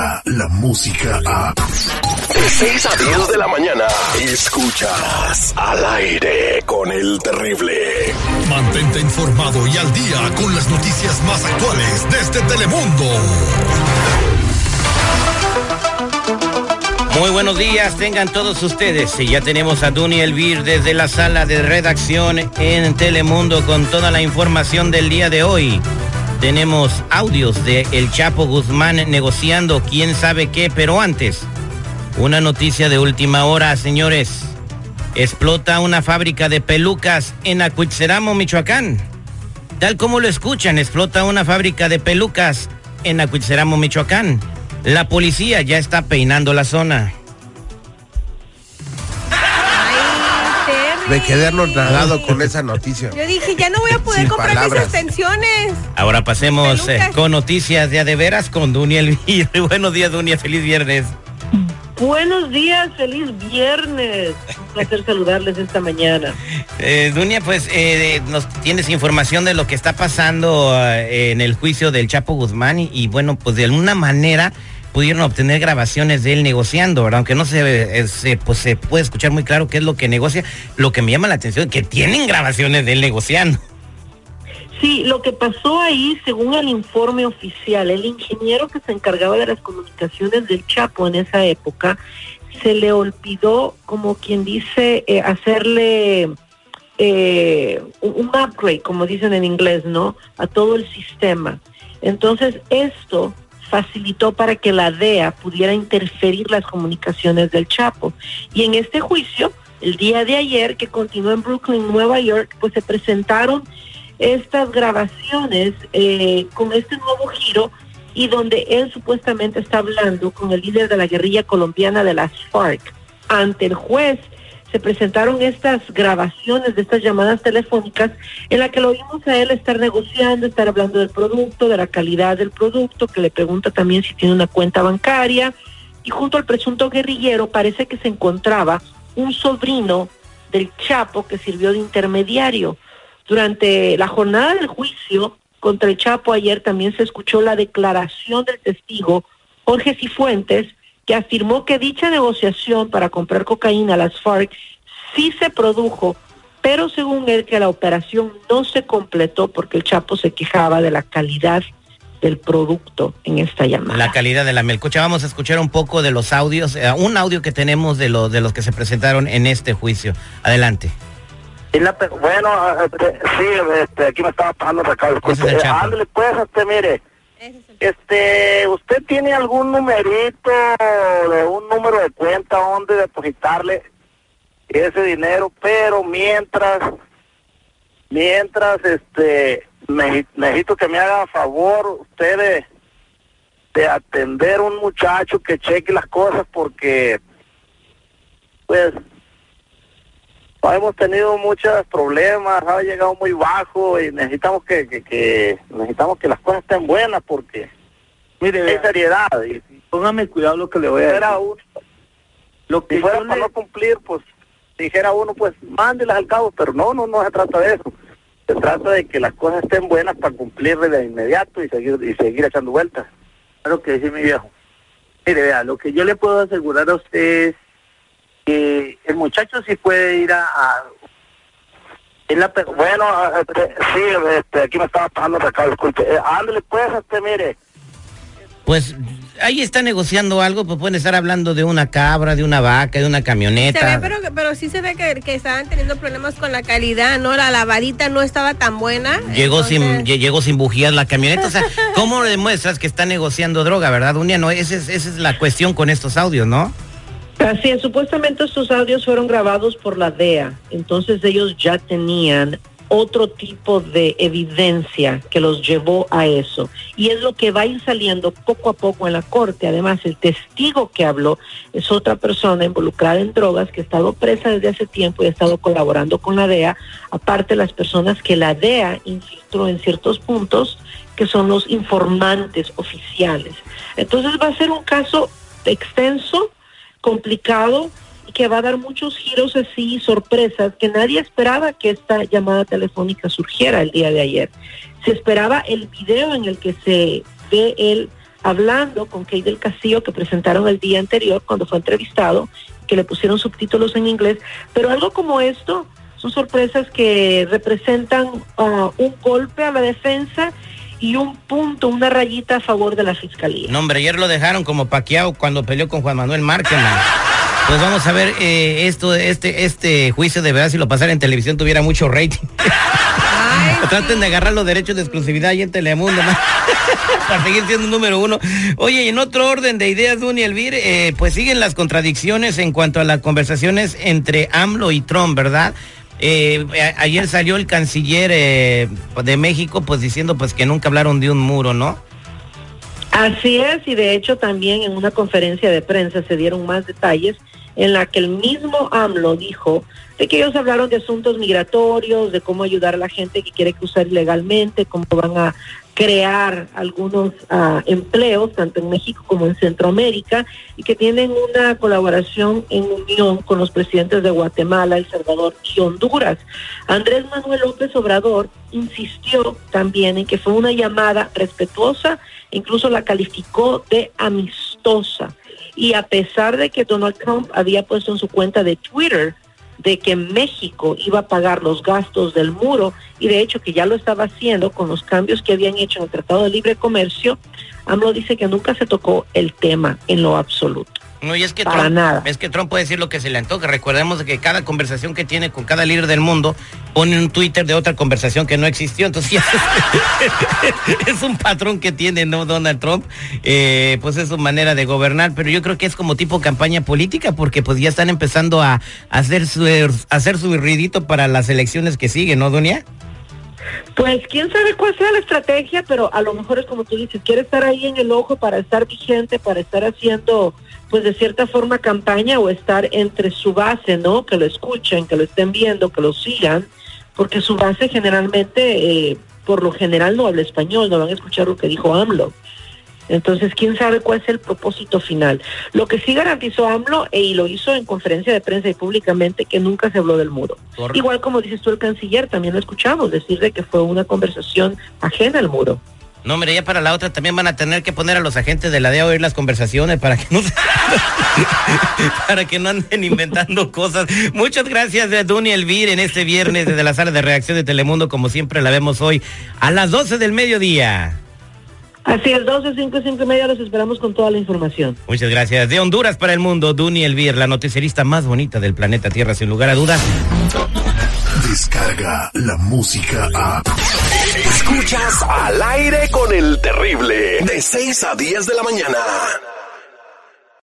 llega la música a... De 6 a 10 de la mañana, escuchas al aire con el terrible. Mantente informado y al día con las noticias más actuales desde Telemundo. Muy buenos días, tengan todos ustedes. Y ya tenemos a Duny Elvir desde la sala de redacción en Telemundo con toda la información del día de hoy. Tenemos audios de El Chapo Guzmán negociando quién sabe qué, pero antes, una noticia de última hora, señores. Explota una fábrica de pelucas en Acuitzeramo, Michoacán. Tal como lo escuchan, explota una fábrica de pelucas en Acuitzeramo, Michoacán. La policía ya está peinando la zona. Me quedé anonadado con esa noticia. Yo dije, ya no voy a poder Sin comprar mis palabras. extensiones. Ahora pasemos eh, con noticias de a de veras con Dunia Elvira. Buenos días, Dunia. Feliz viernes. Buenos días, feliz viernes. Un placer saludarles esta mañana. Eh, Dunia, pues eh, nos tienes información de lo que está pasando eh, en el juicio del Chapo Guzmán y, y, bueno, pues de alguna manera pudieron obtener grabaciones de él negociando, ¿verdad? Aunque no se, eh, se, pues, se puede escuchar muy claro qué es lo que negocia. Lo que me llama la atención es que tienen grabaciones de él negociando. Sí, lo que pasó ahí, según el informe oficial, el ingeniero que se encargaba de las comunicaciones del Chapo en esa época, se le olvidó, como quien dice, eh, hacerle eh, un un upgrade, como dicen en inglés, ¿no? A todo el sistema. Entonces, esto facilitó para que la DEA pudiera interferir las comunicaciones del Chapo. Y en este juicio, el día de ayer, que continuó en Brooklyn, Nueva York, pues se presentaron estas grabaciones eh, con este nuevo giro y donde él supuestamente está hablando con el líder de la guerrilla colombiana de las FARC. Ante el juez se presentaron estas grabaciones de estas llamadas telefónicas en la que lo vimos a él estar negociando, estar hablando del producto, de la calidad del producto, que le pregunta también si tiene una cuenta bancaria y junto al presunto guerrillero parece que se encontraba un sobrino del Chapo que sirvió de intermediario. Durante la jornada del juicio contra el Chapo ayer también se escuchó la declaración del testigo Jorge Cifuentes, que afirmó que dicha negociación para comprar cocaína a las FARC sí se produjo, pero según él que la operación no se completó porque el Chapo se quejaba de la calidad del producto en esta llamada. La calidad de la melcocha. Vamos a escuchar un poco de los audios, eh, un audio que tenemos de, lo, de los que se presentaron en este juicio. Adelante. La bueno, este, sí, este, aquí me estaba pasando recado. Ese es. Ándale, pues, este, mire, este, ¿usted tiene algún numerito de un número de cuenta donde depositarle ese dinero? Pero mientras, mientras, este, me- necesito que me haga favor usted de, de atender un muchacho que cheque las cosas porque, pues, hemos tenido muchos problemas, ha llegado muy bajo y necesitamos que, que, que- necesitamos que las cosas estén buenas porque Mire, hay seriedad y póngame cuidado lo que le voy a decir. uno, Lo que si fuera para le- no cumplir, pues dijera uno, pues mándelas al cabo, pero no, no, no se trata de eso. Se trata de que las cosas estén buenas para cumplirle de inmediato y seguir y seguir echando vueltas. Claro que sí, mi viejo. Mire, vea, lo que yo le puedo asegurar a usted es que el muchacho sí puede ir a... a- la Bueno, este, sí, este, aquí me estaba pasando recado, disculpe. Eh, ándale, pues, este, mire. Pues ahí está negociando algo, pues pueden estar hablando de una cabra, de una vaca, de una Se camioneta. ve, pero, pero sí se ve que, que estaban teniendo problemas con la calidad, ¿no? La lavadita no estaba tan buena. Llegó sin, entonces- llegó sin bujías la camioneta. O sea, ¿cómo demuestras que está negociando droga, verdad, Dunia? No, esa es, esa es la cuestión con estos audios, ¿no? Así es, supuestamente estos audios fueron grabados por la DEA, entonces ellos ya tenían otro tipo de evidencia que los llevó a eso. Y es lo que va a ir saliendo poco a poco en la corte. Además, el testigo que habló es otra persona involucrada en drogas que ha estado presa desde hace tiempo y ha estado colaborando con la DEA, aparte las personas que la DEA infiltró en ciertos puntos que son los informantes oficiales. Entonces va a ser un caso extenso, complicado y que va a dar muchos giros así, sorpresas, que nadie esperaba que esta llamada telefónica surgiera el día de ayer. Se esperaba el video en el que se ve él hablando con Kate del Castillo que presentaron el día anterior cuando fue entrevistado, que le pusieron subtítulos en inglés, pero algo como esto son sorpresas que representan uh, un golpe a la defensa y un punto, una rayita a favor de la fiscalía. No, hombre, ayer lo dejaron como paqueado cuando peleó con Juan Manuel Márquez. Pues vamos a ver eh, esto, este, este juicio de verdad si lo pasara en televisión tuviera mucho rating. Traten de agarrar los derechos de exclusividad ahí en Telemundo, para seguir siendo número uno. Oye, en otro orden de ideas, Duny Elvir, eh, pues siguen las contradicciones en cuanto a las conversaciones entre AMLO y Trump, ¿verdad? Eh, ayer salió el canciller eh, de México pues diciendo pues que nunca hablaron de un muro, ¿no? Así es, y de hecho también en una conferencia de prensa se dieron más detalles en la que el mismo AMLO dijo de que ellos hablaron de asuntos migratorios, de cómo ayudar a la gente que quiere cruzar ilegalmente, cómo van a crear algunos uh, empleos, tanto en México como en Centroamérica, y que tienen una colaboración en unión con los presidentes de Guatemala, El Salvador y Honduras. Andrés Manuel López Obrador insistió también en que fue una llamada respetuosa, incluso la calificó de amistosa. Y a pesar de que Donald Trump había puesto en su cuenta de Twitter de que México iba a pagar los gastos del muro y de hecho que ya lo estaba haciendo con los cambios que habían hecho en el Tratado de Libre Comercio, AMLO dice que nunca se tocó el tema en lo absoluto. No, y es que, Trump, es que Trump puede decir lo que se le antoje. Recordemos que cada conversación que tiene con cada líder del mundo pone un Twitter de otra conversación que no existió. Entonces, es, un patrón que tiene ¿no? Donald Trump. Eh, pues es su manera de gobernar. Pero yo creo que es como tipo campaña política, porque pues ya están empezando a, hacer su hacer su ruidito para las elecciones que siguen, ¿no, Dunia? Pues quién sabe cuál sea la estrategia, pero a lo mejor es como tú dices, quiere estar ahí en el ojo para estar vigente, para estar haciendo pues de cierta forma campaña o estar entre su base, ¿no? Que lo escuchen, que lo estén viendo, que lo sigan, porque su base generalmente, eh, por lo general no habla español, no van a escuchar lo que dijo AMLO. Entonces, quién sabe cuál es el propósito final. Lo que sí garantizó AMLO, e, y lo hizo en conferencia de prensa y públicamente, que nunca se habló del muro. Igual como dices tú, el canciller, también lo escuchamos decir de que fue una conversación ajena al muro. No, mire, ya para la otra también van a tener que poner a los agentes de la DEA a oír las conversaciones para que no para que no anden inventando cosas. Muchas gracias, eh, Duny Elvir, en este viernes desde la sala de reacción de Telemundo, como siempre la vemos hoy, a las 12 del mediodía. Así es, 12, 5, 5 y media los esperamos con toda la información. Muchas gracias. De Honduras para el mundo, Duny Elvir, la noticierista más bonita del planeta Tierra, sin lugar a dudas. Descarga la música a. Escuchas al aire con el terrible. De 6 a 10 de la mañana.